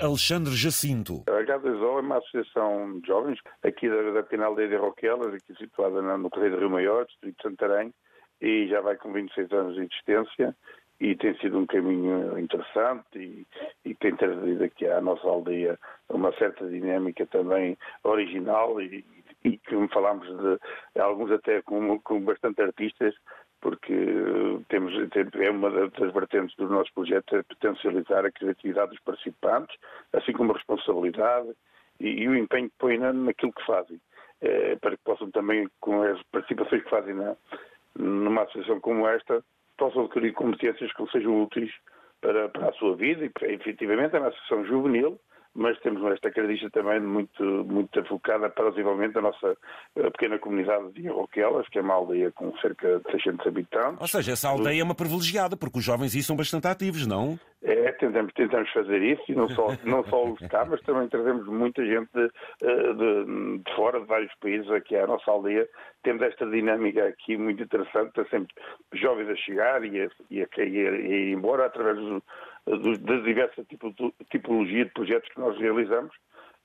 Alexandre Jacinto. A H2O é uma associação de jovens aqui da, da Pinal de Roquelas, aqui situada no Correio do Rio Maior, distrito de Santarém, e já vai com 26 anos de existência e tem sido um caminho interessante e, e tem trazido aqui à nossa aldeia uma certa dinâmica também original e, e como falámos de alguns até com, com bastante artistas porque temos, é uma das vertentes do nosso projeto é potencializar a criatividade dos participantes, assim como a responsabilidade e, e o empenho que põem naquilo que fazem, é, para que possam também, com as participações que fazem na, numa associação como esta, possam adquirir competências que sejam úteis para, para a sua vida e, efetivamente, é uma associação juvenil, mas temos esta característica também muito, muito focada para o desenvolvimento da nossa eh, pequena comunidade de Roquelas, que é uma aldeia com cerca de 600 habitantes. Ou seja, essa aldeia é uma privilegiada, porque os jovens aí são bastante ativos, não? É, tentamos, tentamos fazer isso, e não só, não só os cá, mas também trazemos muita gente de, eh, de, de, fora, de vários países aqui à nossa aldeia. Temos esta dinâmica aqui muito interessante, está sempre jovens a chegar e a, e a, e a, e ir embora através do das diversas tipologias de projetos que nós realizamos,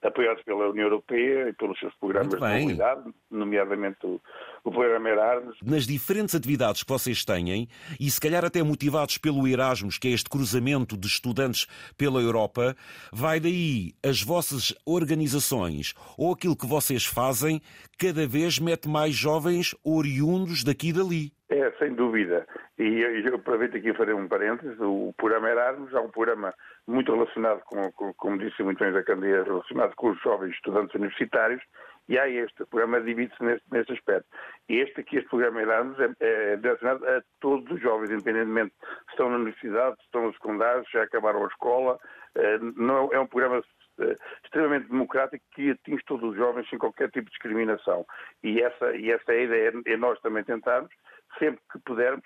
apoiados pela União Europeia e pelos seus programas de mobilidade, nomeadamente o, o programa Erasmus. Nas diferentes atividades que vocês têm, e se calhar até motivados pelo Erasmus, que é este cruzamento de estudantes pela Europa, vai daí as vossas organizações ou aquilo que vocês fazem cada vez mete mais jovens oriundos daqui e dali. É, sem dúvida. E eu aproveito aqui para fazer um parênteses. O programa Erasmus é um programa muito relacionado com, com como disse muito bem a Candeia, relacionado com os jovens estudantes universitários. E há este, o programa divide-se neste, neste aspecto. Este aqui, este programa Erasmus, é, é direcionado a todos os jovens, independentemente se estão na universidade, se estão no secundário, se já acabaram a escola. É, não, é um programa é, extremamente democrático que atinge todos os jovens sem qualquer tipo de discriminação. E essa, e essa é a ideia, é nós também tentarmos, sempre que pudermos,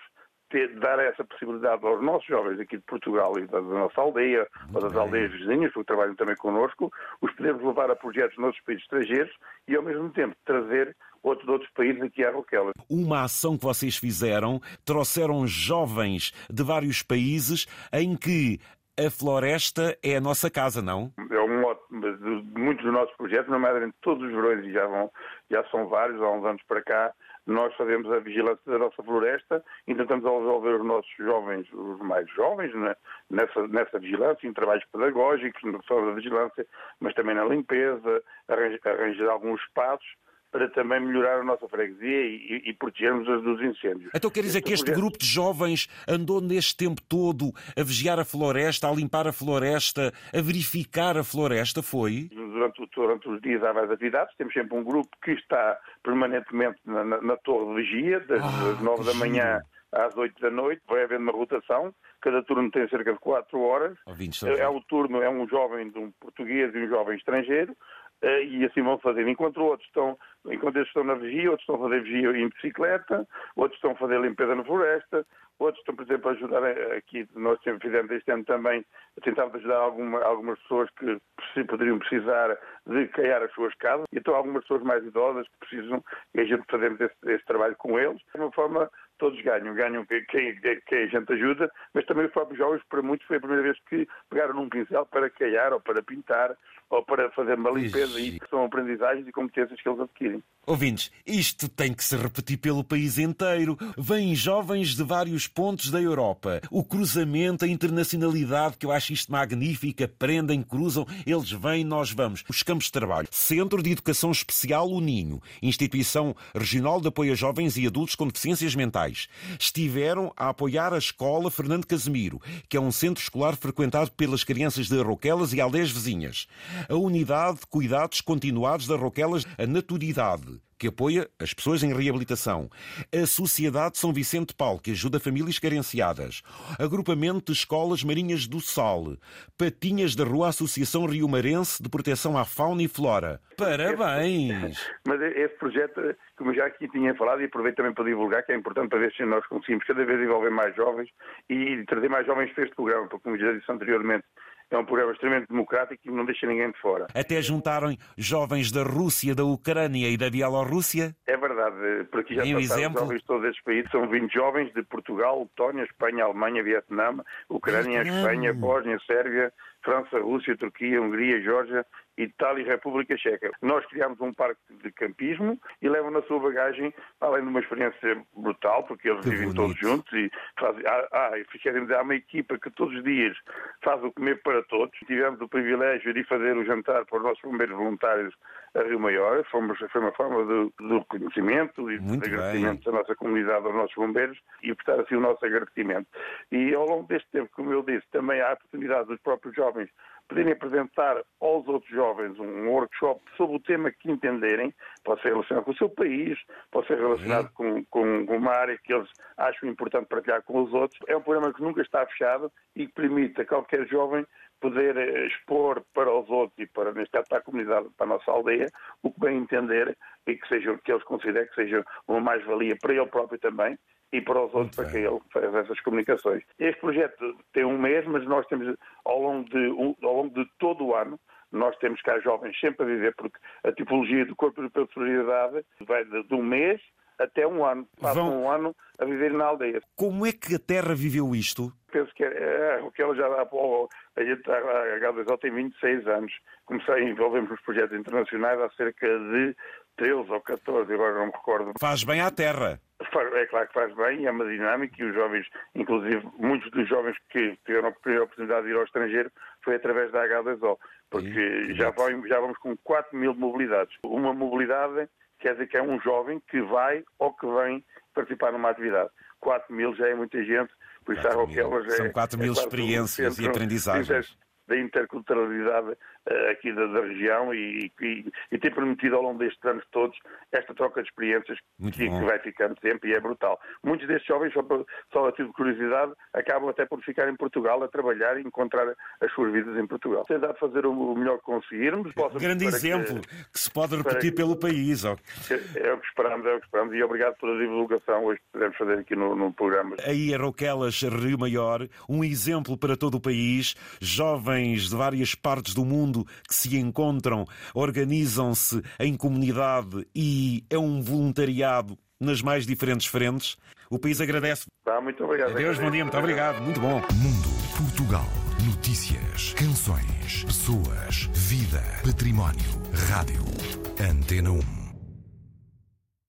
ter, dar essa possibilidade aos nossos jovens aqui de Portugal e da, da nossa aldeia, Muito ou das bem. aldeias vizinhas, que trabalham também connosco, os podemos levar a projetos noutros países estrangeiros e, ao mesmo tempo, trazer outros outros países aqui à Roquela. Uma ação que vocês fizeram, trouxeram jovens de vários países em que a floresta é a nossa casa, não? É um modo, muitos dos nossos projetos, nomeadamente todos os verões, e já, vão, já são vários, há uns anos para cá, nós fazemos a vigilância da nossa floresta, intentamos envolver os nossos jovens, os mais jovens, né, nessa, nessa vigilância, em trabalhos pedagógicos, não só na vigilância, mas também na limpeza, arranjar alguns espaços para também melhorar a nossa freguesia e, e protegermos dos incêndios. Então quer dizer que este grupo de jovens andou neste tempo todo a vigiar a floresta, a limpar a floresta, a verificar a floresta, foi? Durante, durante os dias há várias atividades, temos sempre um grupo que está permanentemente na, na, na torre de vigia, das, ah, 9 da manhã às 8 da noite, vai havendo uma rotação, cada turno tem cerca de 4 horas. É, é o turno, é um jovem de um português e um jovem estrangeiro, eh, e assim vão fazer. Enquanto outros estão, enquanto eles estão na vigia, outros estão a fazer vigia em bicicleta, outros estão a fazer limpeza na floresta, outros estão, por exemplo, a ajudar aqui, nós fizemos este ano também, a tentar ajudar alguma, algumas pessoas que poderiam precisar de criar as suas casas, e então algumas pessoas mais idosas que precisam, e a gente fazemos esse, esse trabalho com eles, de uma forma todos ganham. Ganham quem, quem, a gente ajuda, mas também os próprios jovens, para muitos, foi a primeira vez que pegaram num pincel para caiar ou para pintar ou para fazer uma limpeza. E são aprendizagens e competências que eles adquirem. Ouvintes, isto tem que se repetir pelo país inteiro. Vêm jovens de vários pontos da Europa. O cruzamento, a internacionalidade, que eu acho isto magnífico. Aprendem, cruzam, eles vêm, nós vamos. Os campos de trabalho. Centro de Educação Especial O Ninho. Instituição Regional de Apoio a Jovens e Adultos com Deficiências Mentais. Estiveram a apoiar a Escola Fernando Casemiro, que é um centro escolar frequentado pelas crianças de Roquelas e aldeias vizinhas a Unidade de Cuidados Continuados da Roquelas, a Naturidade, que apoia as pessoas em reabilitação, a Sociedade São Vicente Paulo, que ajuda famílias carenciadas, Agrupamento de Escolas Marinhas do Sal, Patinhas da Rua Associação Rio Marense de Proteção à Fauna e Flora. Parabéns! Mas esse projeto, como já aqui tinha falado, e aproveito também para divulgar, que é importante para ver se nós conseguimos cada vez envolver mais jovens e trazer mais jovens para este programa, porque, como já disse anteriormente, é um programa extremamente democrático e não deixa ninguém de fora. Até juntaram jovens da Rússia, da Ucrânia e da Bielorrússia? É verdade, por aqui já passaram exemplo? jovens de todos esses países, são 20 jovens de Portugal, Letónia, Espanha, Alemanha, Vietnã, Ucrânia, Espanha, Bósnia, Sérvia, França, Rússia, Turquia, Hungria, Geórgia, Itália e República Checa. Nós criámos um parque de campismo e levam na sua bagagem, além de uma experiência brutal, porque eles que vivem bonito. todos juntos e fazem. Ah, ah, há uma equipa que todos os dias faz o comer para todos. Tivemos o privilégio de fazer o jantar para os nossos bombeiros voluntários a Rio Maior. Fomos, foi uma forma de, de reconhecimento e de agradecimento da nossa comunidade aos nossos bombeiros e prestar assim o nosso agradecimento. E ao longo deste tempo, como eu disse, também há a oportunidade dos próprios jovens poderem apresentar aos outros jovens um workshop sobre o tema que entenderem, pode ser relacionado com o seu país, pode ser relacionado com, com, com uma área que eles acham importante partilhar com os outros. É um programa que nunca está fechado e que permite a qualquer jovem poder eh, expor para os outros e para, neste caso, para a comunidade, para a nossa aldeia, o que bem entender e que, seja, que eles considerem que seja uma mais-valia para ele próprio também e para os outros, para que ele faça essas comunicações. Este projeto tem um mês, mas nós temos, ao longo de, um- ao longo de todo o ano, nós temos cá jovens sempre a viver, porque a tipologia do Corpo Europeu de Solidariedade vai de, um mês até um ano. Passam Vão- um ano a viver na aldeia. Como é que a Terra viveu isto? Penso que é, o que ela já dá a gente- a H2O tem 26 anos. Comecei a envolver-me nos projetos internacionais há cerca de 13 ou 14, agora não me recordo. Faz bem à Terra. É claro que faz bem, é uma dinâmica e os jovens, inclusive muitos dos jovens que tiveram a primeira oportunidade de ir ao estrangeiro foi através da H2O, porque Sim, já, vai- já vamos com 4 mil mobilidades. Uma mobilidade quer dizer que é um jovem que vai ou que vem participar numa atividade. 4 mil já é muita gente, por isso a 4 mil. Roquelas é... São 4 mil é um experiências e aprendizagens. Da interculturalidade eh, aqui da, da região e, e, e tem permitido ao longo destes anos todos esta troca de experiências que, que vai ficando sempre e é brutal. Muitos destes jovens, só, só a título de curiosidade, acabam até por ficar em Portugal a trabalhar e encontrar as suas vidas em Portugal. Tentar fazer o melhor que conseguirmos. Posso- Grande para que- exemplo que se pode repetir que- pelo país. ó. É o que esperamos, é o que esperamos e obrigado pela divulgação hoje que podemos fazer aqui no, no programa. Aí a Roquelas Rio Maior, um exemplo para todo o país. Jovens de várias partes do mundo que se encontram, organizam-se em comunidade e é um voluntariado nas mais diferentes frentes. O país agradece. Tá, muito obrigado. Adeus, bom dia, muito obrigado, muito bom. Mundo Portugal. Notícias, canções, pessoas, vida, património. Rádio. Antena 1.